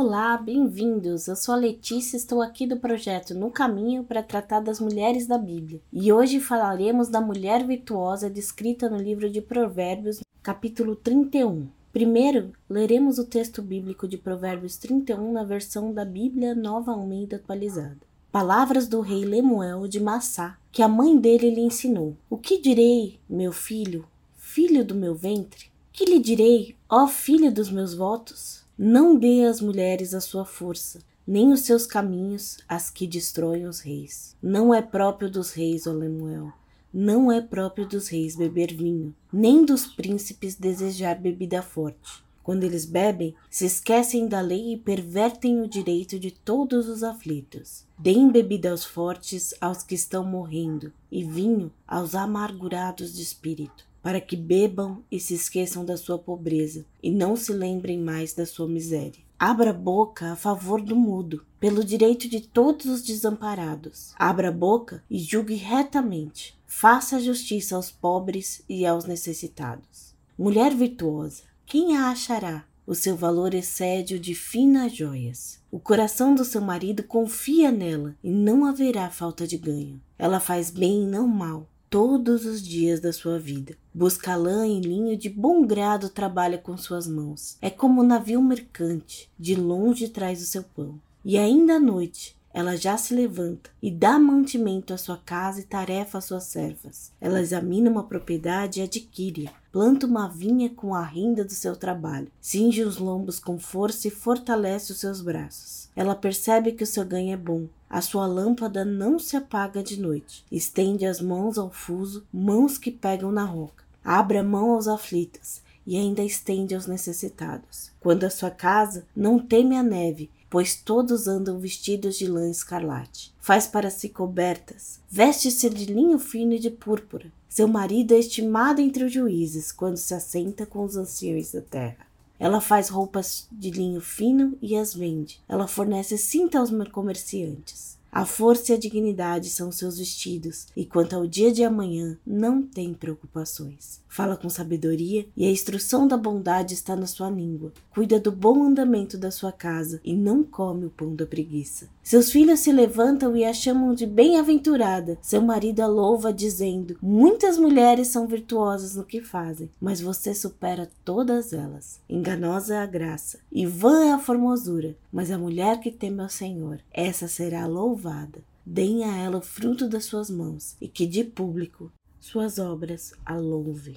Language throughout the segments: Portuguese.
Olá, bem-vindos! Eu sou a Letícia estou aqui do projeto No Caminho para tratar das mulheres da Bíblia. E hoje falaremos da mulher virtuosa descrita no livro de Provérbios, capítulo 31. Primeiro, leremos o texto bíblico de Provérbios 31 na versão da Bíblia Nova Almeida atualizada. Palavras do rei Lemuel de Massá, que a mãe dele lhe ensinou. O que direi, meu filho, filho do meu ventre? Que lhe direi, ó filho dos meus votos? Não dê às mulheres a sua força, nem os seus caminhos as que destroem os reis. Não é próprio dos reis, ó Lemuel. Não é próprio dos reis beber vinho, nem dos príncipes desejar bebida forte. Quando eles bebem, se esquecem da lei e pervertem o direito de todos os aflitos. Deem bebida aos fortes, aos que estão morrendo, e vinho aos amargurados de espírito para que bebam e se esqueçam da sua pobreza e não se lembrem mais da sua miséria. Abra a boca a favor do mudo, pelo direito de todos os desamparados. Abra a boca e julgue retamente. Faça justiça aos pobres e aos necessitados. Mulher virtuosa, quem a achará? O seu valor excede o de finas joias. O coração do seu marido confia nela e não haverá falta de ganho. Ela faz bem e não mal todos os dias da sua vida. Busca lã e linho de bom grado trabalha com suas mãos. É como um navio mercante, de longe traz o seu pão. E ainda à noite, ela já se levanta e dá mantimento à sua casa e tarefa às suas servas. Ela examina uma propriedade e adquire. Planta uma vinha com a renda do seu trabalho. Cinge os lombos com força e fortalece os seus braços. Ela percebe que o seu ganho é bom a sua lâmpada não se apaga de noite. Estende as mãos ao fuso, mãos que pegam na roca. Abre a mão aos aflitos e ainda estende aos necessitados. Quando a sua casa não teme a neve, pois todos andam vestidos de lã escarlate. Faz para si cobertas, veste-se de linho fino e de púrpura. Seu marido é estimado entre os juízes quando se assenta com os anciões da terra. Ela faz roupas de linho fino e as vende. Ela fornece cinta aos comerciantes. A força e a dignidade são seus vestidos, e quanto ao dia de amanhã, não tem preocupações. Fala com sabedoria, e a instrução da bondade está na sua língua. Cuida do bom andamento da sua casa, e não come o pão da preguiça. Seus filhos se levantam e a chamam de bem-aventurada. Seu marido a louva, dizendo: Muitas mulheres são virtuosas no que fazem, mas você supera todas elas. Enganosa é a graça, e vã é a formosura, mas a mulher que teme ao Senhor, essa será louvada louvada. Deem a ela o fruto das suas mãos, e que de público suas obras a louvem.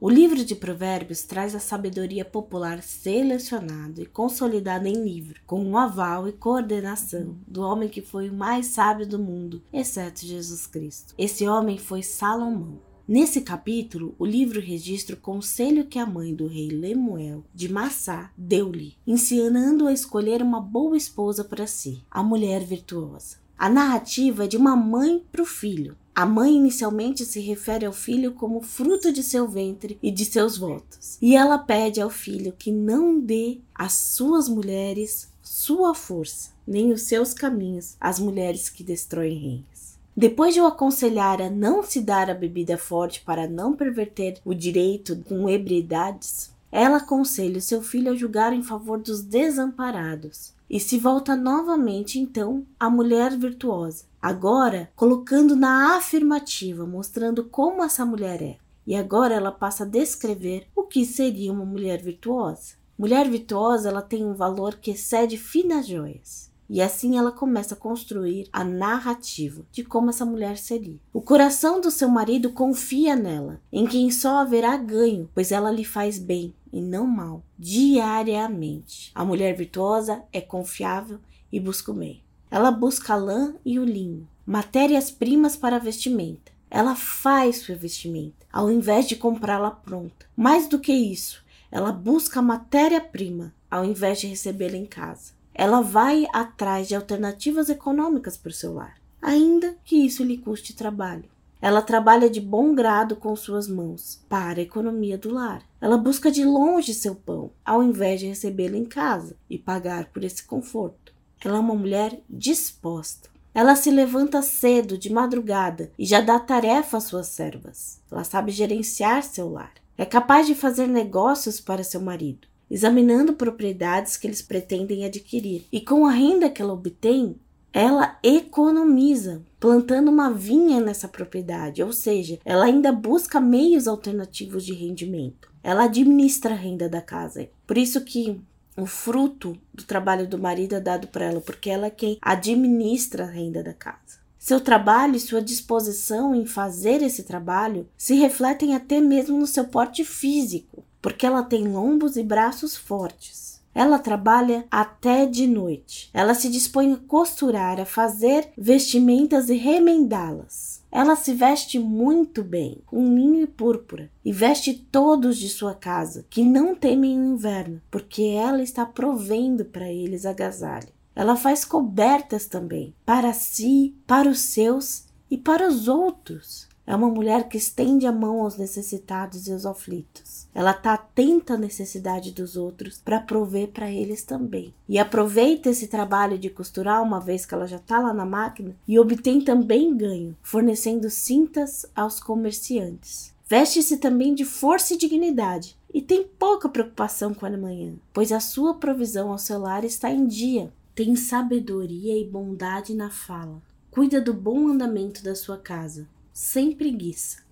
O livro de Provérbios traz a sabedoria popular selecionada e consolidada em livro, com o aval e coordenação do homem que foi o mais sábio do mundo, exceto Jesus Cristo. Esse homem foi Salomão. Nesse capítulo, o livro registra o conselho que a mãe do rei Lemuel de Massá deu-lhe, ensinando a escolher uma boa esposa para si, a mulher virtuosa. A narrativa é de uma mãe para o filho. A mãe inicialmente se refere ao filho como fruto de seu ventre e de seus votos. E ela pede ao filho que não dê às suas mulheres sua força, nem os seus caminhos às mulheres que destroem reis. Depois de o aconselhar a não se dar a bebida forte para não perverter o direito com ebriedades, ela aconselha seu filho a julgar em favor dos desamparados e se volta novamente então à mulher virtuosa, agora colocando na afirmativa, mostrando como essa mulher é. E agora ela passa a descrever o que seria uma mulher virtuosa. Mulher virtuosa, ela tem um valor que excede finas joias. E assim ela começa a construir a narrativa de como essa mulher seria. O coração do seu marido confia nela, em quem só haverá ganho, pois ela lhe faz bem e não mal, diariamente. A mulher virtuosa é confiável e busca o meio. Ela busca a lã e o linho, matérias-primas para a vestimenta. Ela faz sua vestimenta, ao invés de comprá-la pronta. Mais do que isso, ela busca a matéria-prima, ao invés de recebê-la em casa ela vai atrás de alternativas econômicas para o seu lar, ainda que isso lhe custe trabalho. Ela trabalha de bom grado com suas mãos para a economia do lar. Ela busca de longe seu pão, ao invés de recebê-lo em casa e pagar por esse conforto. Ela é uma mulher disposta. Ela se levanta cedo, de madrugada, e já dá tarefa às suas servas. Ela sabe gerenciar seu lar. É capaz de fazer negócios para seu marido examinando propriedades que eles pretendem adquirir. E com a renda que ela obtém, ela economiza, plantando uma vinha nessa propriedade, ou seja, ela ainda busca meios alternativos de rendimento. Ela administra a renda da casa. Por isso que o fruto do trabalho do marido é dado para ela, porque ela é quem administra a renda da casa. Seu trabalho e sua disposição em fazer esse trabalho se refletem até mesmo no seu porte físico, porque ela tem lombos e braços fortes. Ela trabalha até de noite. Ela se dispõe a costurar, a fazer vestimentas e remendá-las. Ela se veste muito bem, com linho e púrpura, e veste todos de sua casa, que não temem o inverno, porque ela está provendo para eles agasalho. Ela faz cobertas também, para si, para os seus e para os outros. É uma mulher que estende a mão aos necessitados e aos aflitos. Ela está atenta à necessidade dos outros para prover para eles também. E aproveita esse trabalho de costurar, uma vez que ela já está lá na máquina, e obtém também ganho, fornecendo cintas aos comerciantes. Veste-se também de força e dignidade, e tem pouca preocupação com a manhã, pois a sua provisão ao seu lar está em dia. Tem sabedoria e bondade na fala. Cuida do bom andamento da sua casa sem preguiça.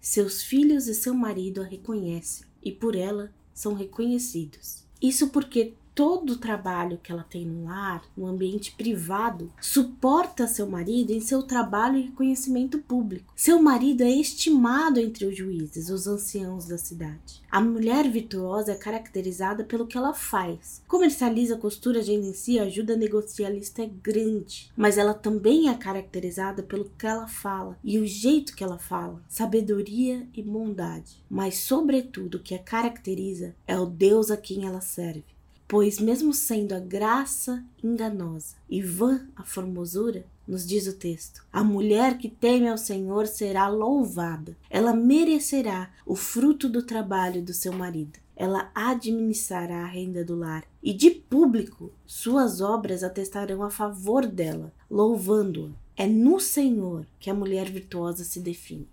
Seus filhos e seu marido a reconhecem e por ela são reconhecidos. Isso porque todo o trabalho que ela tem no lar, no ambiente privado, suporta seu marido em seu trabalho e reconhecimento público. Seu marido é estimado entre os juízes, os anciãos da cidade. A mulher virtuosa é caracterizada pelo que ela faz. Comercializa costura, agencia, ajuda a negociar, a lista é grande. Mas ela também é caracterizada pelo que ela fala e o jeito que ela fala, sabedoria e bondade. Mas, sobretudo, o que a caracteriza é o Deus a quem ela serve pois, mesmo sendo a graça enganosa e vã a formosura, nos diz o texto, a mulher que teme ao Senhor será louvada, ela merecerá o fruto do trabalho do seu marido. Ela administrará a renda do lar e de público suas obras atestarão a favor dela, louvando-a. É no Senhor que a mulher virtuosa se define.